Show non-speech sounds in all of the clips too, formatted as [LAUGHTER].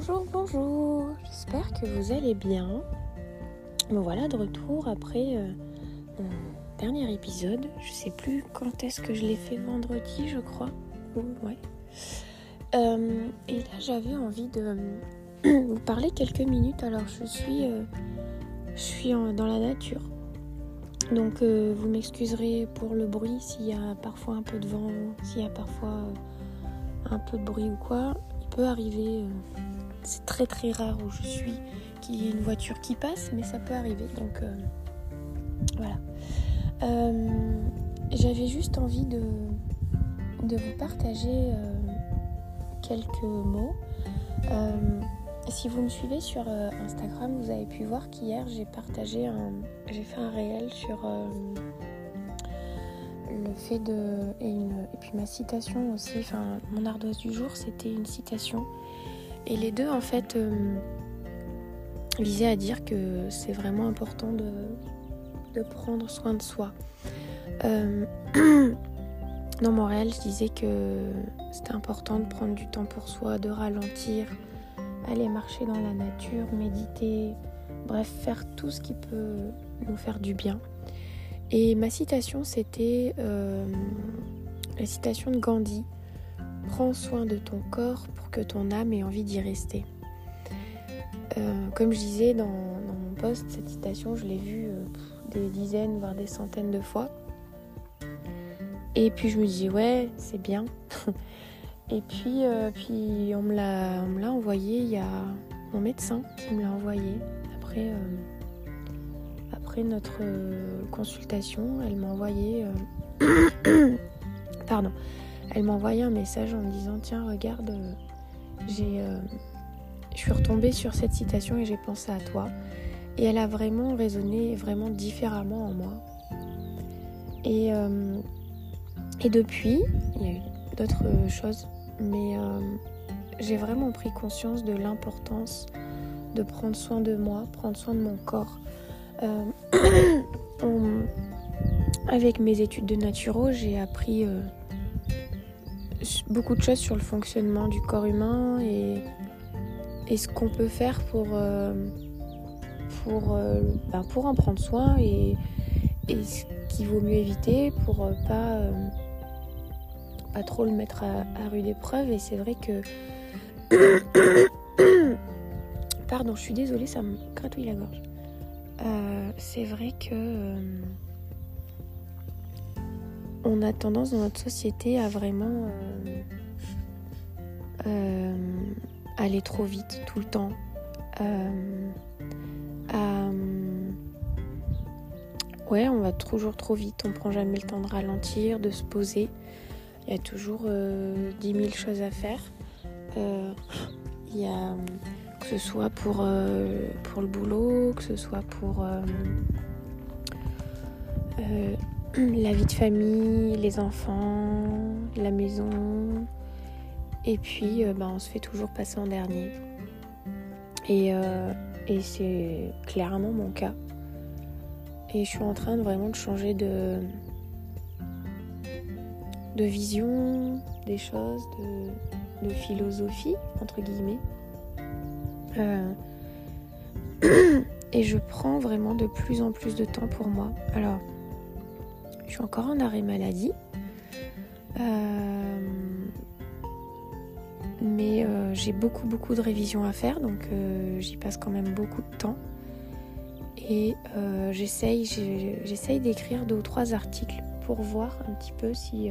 Bonjour, bonjour, j'espère que vous allez bien. Me voilà de retour après euh, mon dernier épisode. Je sais plus quand est-ce que je l'ai fait vendredi, je crois. ouais. Euh, et là, j'avais envie de [CLEARS THROAT] vous parler quelques minutes. Alors, je suis, euh, je suis dans la nature. Donc, vous m'excuserez pour le bruit s'il y a parfois un peu de vent, s'il y a parfois un peu de bruit ou quoi. Il peut arriver c'est très très rare où je suis qu'il y ait une voiture qui passe, mais ça peut arriver. Donc euh, voilà. Euh, j'avais juste envie de, de vous partager euh, quelques mots. si vous me suivez sur Instagram, vous avez pu voir qu'hier j'ai partagé un. J'ai fait un réel sur le fait de. Et, et puis ma citation aussi, enfin mon ardoise du jour, c'était une citation et les deux, en fait, euh, visaient à dire que c'est vraiment important de, prendre soin de soi. Euh, [CLEARS THROAT] dans mon réel, je disais que c'était important de prendre du temps pour soi, de ralentir, aller marcher dans la nature, méditer, bref, faire tout ce qui peut nous faire du bien. Et ma citation, c'était euh, la citation de Gandhi Prends soin de ton corps pour que ton âme ait envie d'y rester. Euh, comme je disais dans, mon post, cette citation, je l'ai vue euh, des dizaines, voire des centaines de fois. Et puis je me dis, ouais, c'est bien. [LAUGHS] Et puis, euh, on me l'a envoyé, il y a mon médecin qui me l'a envoyé. Après, après notre consultation, elle m'a envoyé... [COUGHS] Pardon elle m'a envoyé un message en me disant Tiens, regarde, euh, j'ai, euh, je suis retombée sur cette citation et j'ai pensé à toi. Et elle a vraiment résonné vraiment différemment en moi. Et, euh, et depuis, il y a eu d'autres choses, mais j'ai vraiment pris conscience de l'importance de prendre soin de moi, prendre soin de mon corps. [COUGHS] avec mes études de naturo, j'ai appris beaucoup de choses sur le fonctionnement du corps humain et, ce qu'on peut faire pour, euh, pour, euh, ben, pour en prendre soin et, ce qu'il vaut mieux éviter pour euh, pas, pas trop le mettre à, rude épreuve. Et c'est vrai que. [COUGHS] Pardon, je suis désolée, ça me gratouille la gorge. c'est vrai que on a tendance dans notre société à vraiment euh, euh, aller trop vite tout le temps. Euh, ouais, on va toujours trop vite, on prend jamais le temps de ralentir, de se poser. Il y a toujours 10 000 choses à faire. Que ce soit pour le boulot, que ce soit pour [CLEARS THROAT] la vie de famille, les enfants, la maison. Et puis, euh, ben, on se fait toujours passer en dernier. Euh, et, c'est clairement mon cas. Et je suis en train de vraiment de changer de, de vision des choses, de, philosophie, entre guillemets. Euh, [CLEARS THROAT] et je prends vraiment de plus en plus de temps pour moi. Alors, je suis encore en arrêt maladie. Euh, mais euh, j'ai beaucoup beaucoup de révisions à faire, donc euh, j'y passe quand même beaucoup de temps. Et j'essaye, j'essaye d'écrire deux ou trois articles pour voir un petit peu si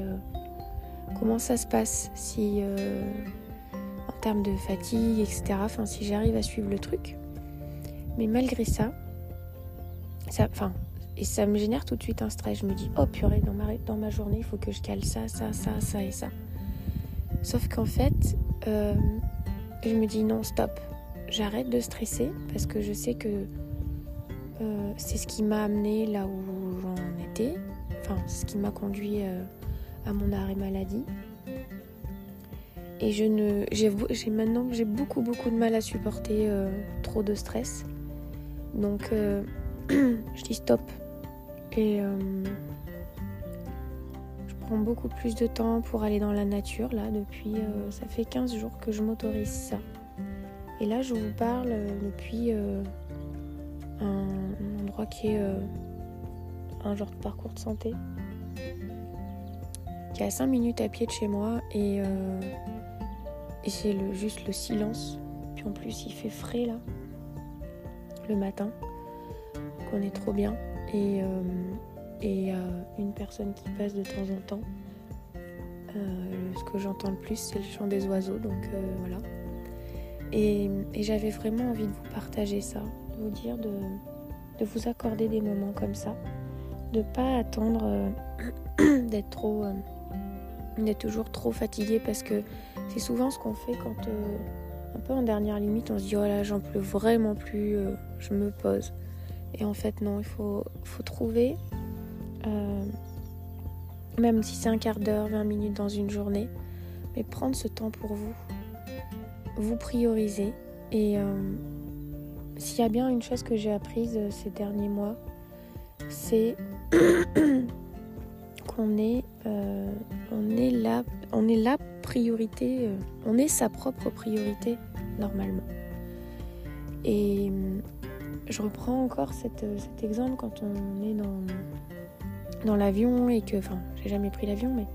comment ça se passe, si en termes de fatigue, etc. Enfin, si j'arrive à suivre le truc. Mais malgré ça, ça, enfin, et ça me génère tout de suite un stress. Je me dis, oh purée, dans ma, dans ma journée, il faut que je cale ça, ça, ça, ça et ça. Sauf qu'en fait, euh, je me dis, non, stop. J'arrête de stresser parce que je sais que euh, c'est ce qui m'a amené là où j'en étais. Enfin, ce qui m'a conduit euh, à mon arrêt maladie. Et je ne, j'ai maintenant, j'ai beaucoup, beaucoup de mal à supporter trop de stress. Donc, [CLEARS THROAT] je dis stop. Et euh, je prends beaucoup plus de temps pour aller dans la nature là depuis euh, ça fait 15 jours que je m'autorise ça. Et là, je vous parle depuis un, endroit qui est un genre de parcours de santé, qui est à 5 minutes à pied de chez moi et, et c'est juste le silence. Puis en plus, il fait frais là, le matin, qu'on est trop bien. Et il y a une personne qui passe de temps en temps. Euh, ce que j'entends le plus, c'est le chant des oiseaux, donc euh, voilà. Et, j'avais vraiment envie de vous partager ça, de vous dire de, vous accorder des moments comme ça, de pas attendre euh, [CLEARS THROAT] d'être trop, d'être toujours trop fatigué parce que c'est souvent ce qu'on fait quand un peu en dernière limite, on se dit oh là j'en peux vraiment plus, je me pose. Et en fait non, il faut, faut trouver même si c'est un quart d'heure, 20 minutes dans une journée, mais prendre ce temps pour vous, vous prioriser. Et euh, s'il y a bien une chose que j'ai apprise euh, ces derniers mois, c'est [COUGHS] qu'on est, euh, on est la, on est la priorité, on est sa propre priorité normalement. Et je reprends encore cet exemple quand on est dans dans l'avion et que, enfin, j'ai jamais pris l'avion, mais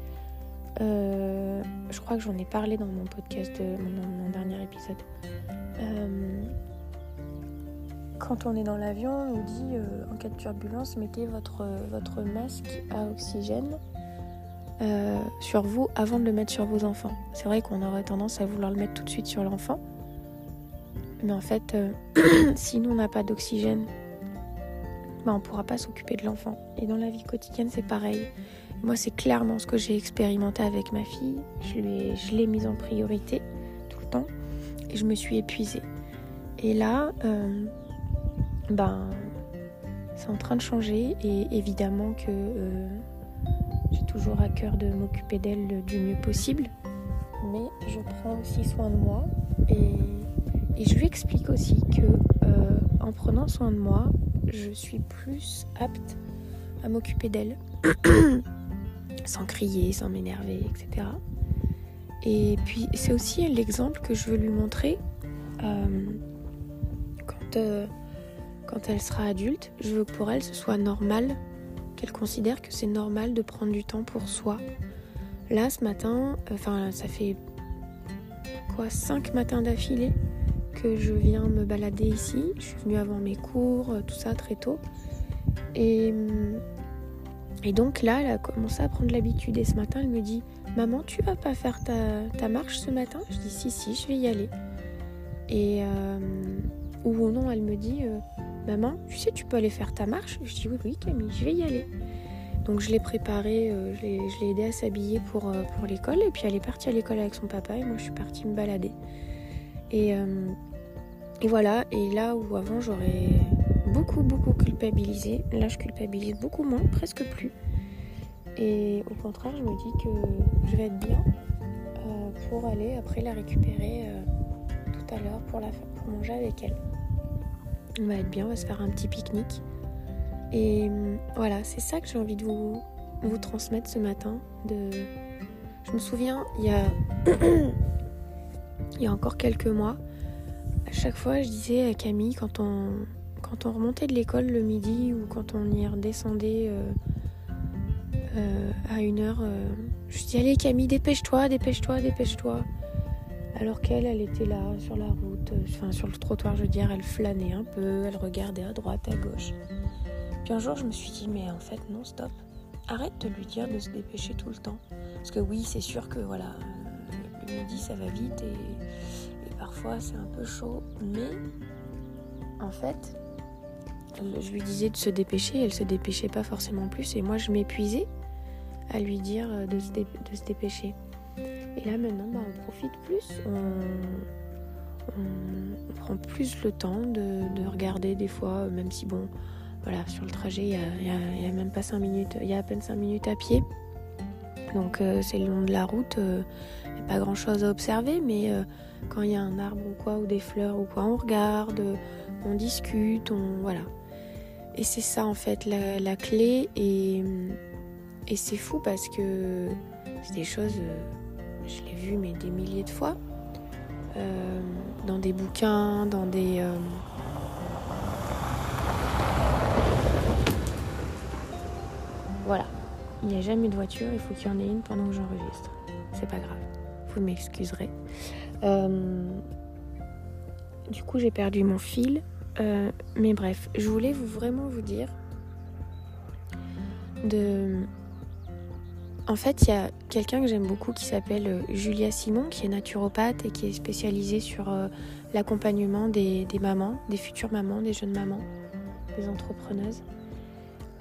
euh, je crois que j'en ai parlé dans mon podcast, de, mon, dernier épisode. Euh, quand on est dans l'avion, on dit euh, en cas de turbulence, mettez votre, votre masque à oxygène sur vous avant de le mettre sur vos enfants. C'est vrai qu'on aurait tendance à vouloir le mettre tout de suite sur l'enfant. Mais en fait, [CLEARS THROAT] si nous on n'a pas d'oxygène bah, on ne pourra pas s'occuper de l'enfant. Et dans la vie quotidienne, c'est pareil. Moi, c'est clairement ce que j'ai expérimenté avec ma fille. Je l'ai mise en priorité tout le temps et je me suis épuisée. Et là, euh, ben, c'est en train de changer et évidemment que euh, j'ai toujours à cœur de m'occuper d'elle du mieux possible. Mais je prends aussi soin de moi je lui explique aussi que euh, en prenant soin de moi, je suis plus apte à m'occuper d'elle, [CLEARS THROAT] sans crier, sans m'énerver, etc. Et puis c'est aussi l'exemple que je veux lui montrer euh, quand, euh, quand elle sera adulte. Je veux que pour elle ce soit normal, qu'elle considère que c'est normal de prendre du temps pour soi. Là ce matin, enfin ça fait quoi, cinq matins d'affilée je viens me balader ici. Je suis venue avant mes cours, euh, tout ça très tôt. Et, et donc là, elle a commencé à prendre l'habitude. Et ce matin, elle me dit Maman, tu vas pas faire ta, marche ce matin? Je dis Si, si, je vais y aller. Et euh, ou non, elle me dit euh, Maman, tu sais, tu peux aller faire ta marche? Je dis Oui, oui, Camille, je vais y aller. Donc je l'ai préparée, je l'ai aidée à s'habiller pour, pour l'école. Et puis elle est partie à l'école avec son papa et moi je suis partie me balader. Et, et voilà, et là où avant j'aurais beaucoup beaucoup culpabilisé, là je culpabilise beaucoup moins, presque plus. Et au contraire, je me dis que je vais être bien euh, pour aller après la récupérer euh, tout à l'heure pour, la, pour manger avec elle. On va être bien, on va se faire un petit pique-nique. Et euh, voilà, c'est ça que j'ai envie de vous, transmettre ce matin. Je me souviens, il y a, [CLEARS THROAT] il y a encore quelques mois, chaque fois, je disais à Camille, quand on, remontait de l'école le midi ou quand on y redescendait euh, euh, à une heure, euh, je dis Allez, Camille, dépêche-toi, dépêche-toi, dépêche-toi. Alors qu'elle, elle était là sur la route, enfin sur le trottoir, je veux dire, elle flânait un peu, elle regardait à droite, à gauche. Puis un jour, je me suis dit Mais en fait, non, stop. Arrête de lui dire de se dépêcher tout le temps. Parce que oui, c'est sûr que voilà, le midi, ça va vite et c'est un peu chaud, mais en fait, je lui disais de se dépêcher, elle se dépêchait pas forcément plus, et moi je m'épuisais à lui dire de se, dépêcher. Et là maintenant, bah, on profite plus, on, prend plus le temps de, regarder des fois, même si bon, voilà, sur le trajet, il y a, même pas 5 minutes, il y a à peine 5 minutes à pied. Donc euh, c'est le long de la route, il euh, n'y a pas grand chose à observer, mais euh, quand il y a un arbre ou quoi, ou des fleurs ou quoi, on regarde, on discute, on voilà. Et c'est ça en fait la, clé et, et c'est fou parce que c'est des choses, je l'ai vu mais des milliers de fois. dans des bouquins, dans des... Voilà. Il n'y a jamais de voiture, il faut qu'il y en ait une pendant que j'enregistre. C'est pas grave. Vous m'excuserez. Euh, du coup, j'ai perdu mon fil. mais bref, je voulais vraiment vous dire de en fait, il y a quelqu'un que j'aime beaucoup qui s'appelle euh, Julia Simon, qui est naturopathe et qui est spécialisée sur euh, l'accompagnement des, mamans, des futures mamans, des jeunes mamans, des entrepreneuses.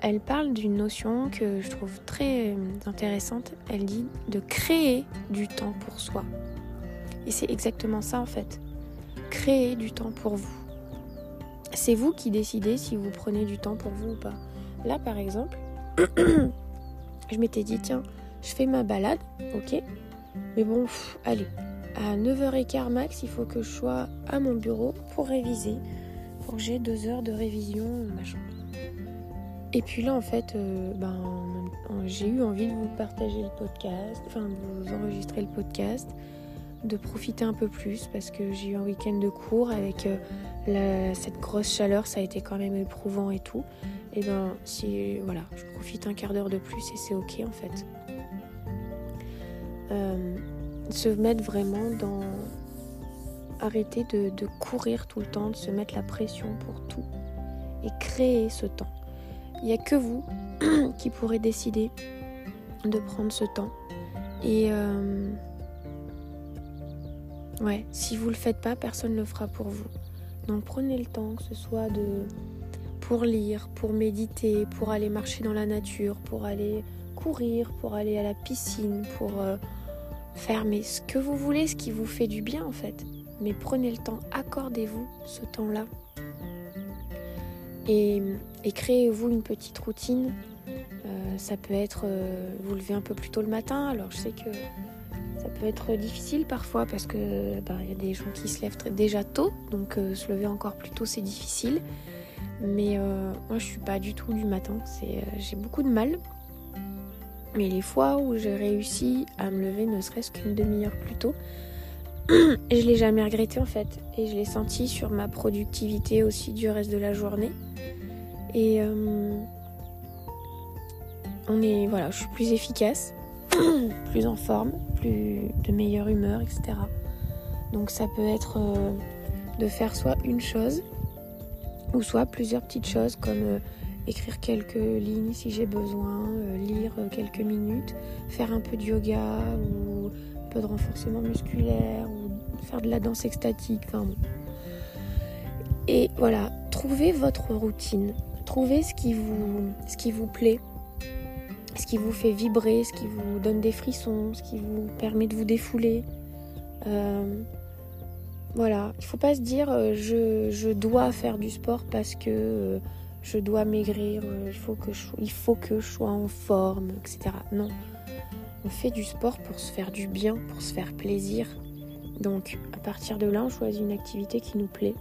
Elle parle d'une notion que je trouve très euh, intéressante. Elle dit de créer du temps pour soi. Et c'est exactement ça en fait. Créer du temps pour vous. C'est vous qui décidez si vous prenez du temps pour vous ou pas. Là par exemple, [COUGHS] je m'étais dit, tiens, je fais ma balade, ok. Mais bon, allez, à 9h15 max, il faut que je sois à mon bureau pour réviser, pour que j'ai deux heures de révision, machin. Et puis là, en fait, euh, ben, j'ai eu envie de vous partager le podcast, enfin de vous enregistrer le podcast, de profiter un peu plus parce que j'ai eu un week-end de cours avec euh, cette grosse chaleur, ça a été quand même éprouvant et tout et ben si voilà, je profite un quart d'heure de plus et c'est ok en fait. Euh, se mettre vraiment dans arrêter de, courir tout le temps, de se mettre la pression pour tout et créer ce temps. Il n'y a que vous [CLEARS THROAT] qui pourrez décider de prendre ce temps. Et euh, ouais, si vous le faites pas, personne ne le fera pour vous. Donc prenez le temps, que ce soit de pour lire, pour méditer, pour aller marcher dans la nature, pour aller courir, pour aller à la piscine, pour euh, faire ce que vous voulez, ce qui vous fait du bien en fait. Mais prenez le temps, accordez-vous ce temps-là. Et, créez-vous une petite routine. Euh, ça peut être euh, vous lever un peu plus tôt le matin. Alors je sais que ça peut être difficile parfois parce que bah, il y a des gens qui se lèvent déjà tôt, donc se lever encore plus tôt c'est difficile. Mais euh, moi, je suis pas du tout du matin. Euh, j'ai beaucoup de mal. Mais les fois où j'ai réussi à me lever ne serait-ce qu'une demi-heure plus tôt, [CLEARS THROAT] je l'ai jamais regretté en fait. Et je l'ai senti sur ma productivité aussi du reste de la journée. Et euh, on est, voilà, je suis plus efficace, [CLEARS THROAT] plus en forme, plus de meilleure humeur, etc. Donc ça peut être de faire soit une chose ou soit plusieurs petites choses comme euh, écrire quelques lignes si j'ai besoin, euh, lire euh, quelques minutes, faire un peu de yoga ou un peu de renforcement musculaire faire de la danse extatique, enfin bon. Et voilà, trouvez votre routine, trouvez ce qui vous, ce qui vous plaît, ce qui vous fait vibrer, ce qui vous donne des frissons, ce qui vous permet de vous défouler. Voilà, il faut pas se dire euh, je, dois faire du sport parce que euh, je dois maigrir, euh, il, faut que je, il faut que je sois en forme, etc. Non, on fait du sport pour se faire du bien, pour se faire plaisir. Donc à partir de là, on choisit une activité qui nous plaît,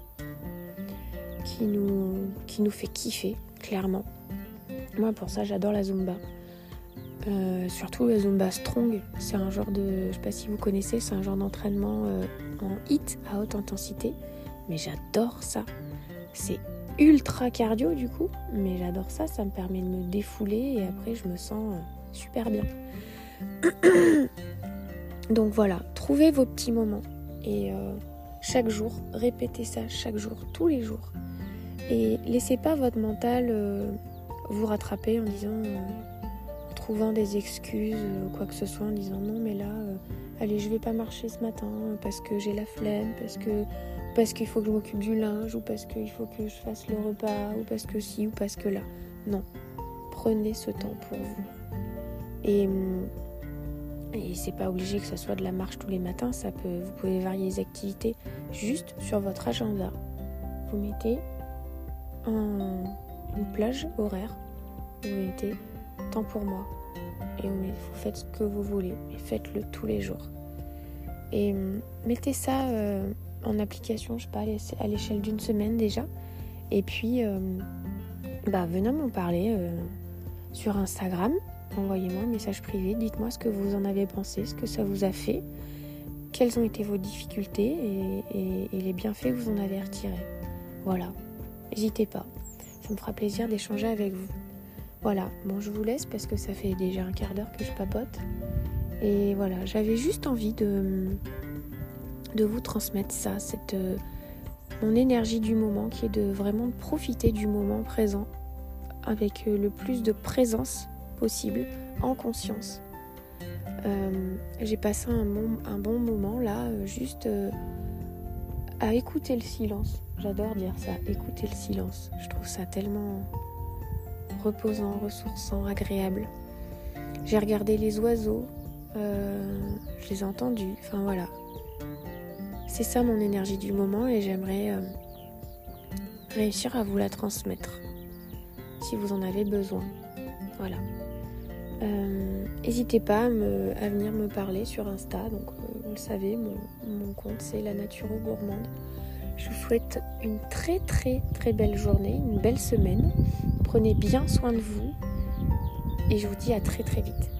qui nous, qui nous fait kiffer, clairement. Moi pour ça j'adore la Zumba. surtout la Zumba Strong, c'est un genre de, je sais pas si vous connaissez, c'est un genre d'entraînement en hit à haute intensité. Mais j'adore ça. C'est ultra cardio du coup, mais j'adore ça. Ça me permet de me défouler et après je me sens euh, super bien. [CLEARS THROAT] Donc voilà, trouvez vos petits moments et euh, chaque jour, répétez ça chaque jour, tous les jours. Et laissez pas votre mental euh, vous rattraper en disant, en trouvant des excuses ou quoi que ce soit, en disant non mais là allez je vais pas marcher ce matin parce que j'ai la flemme, parce que parce qu'il faut que je m'occupe du linge ou parce qu'il faut que je fasse le repas ou parce que si ou parce que là. Non. Prenez ce temps pour vous. Et, et c'est pas obligé que ce soit de la marche tous les matins, ça peut vous pouvez varier les activités juste sur votre agenda. Vous mettez un, une plage horaire, vous mettez temps pour moi, et vous faites ce que vous voulez, mais faites-le tous les jours. Et hum, mettez ça euh, en application, je sais pas, à l'échelle d'une semaine déjà. Et puis, hum, bah, venez m'en parler euh, sur Instagram. Envoyez-moi un message privé, dites-moi ce que vous en avez pensé, ce que ça vous a fait. quelles ont été vos difficultés et, les bienfaits que vous en avez retirés. Voilà, n'hésitez pas. Ça me fera plaisir d'échanger avec vous. Voilà, bon, je vous laisse parce que ça fait déjà un quart d'heure que je papote. Et voilà, j'avais juste envie de, de vous transmettre ça, cette, euh, mon énergie du moment qui est de vraiment profiter du moment présent avec euh, le plus de présence en conscience. Euh, j'ai passé un bon, un bon, moment là, juste à écouter le silence. J'adore dire ça, écouter le silence. Je trouve ça tellement reposant, ressourçant, agréable. J'ai regardé les oiseaux, euh, je les ai entendus, enfin voilà. C'est ça mon énergie du moment et j'aimerais euh, réussir à vous la transmettre si vous en avez besoin. Voilà. Euh, n'hésitez pas à, venir me parler sur Insta, donc vous le savez, mon, compte c'est la nature gourmande. Je vous souhaite une très très très belle journée, une belle semaine. Prenez bien soin de vous et je vous dis à très très vite.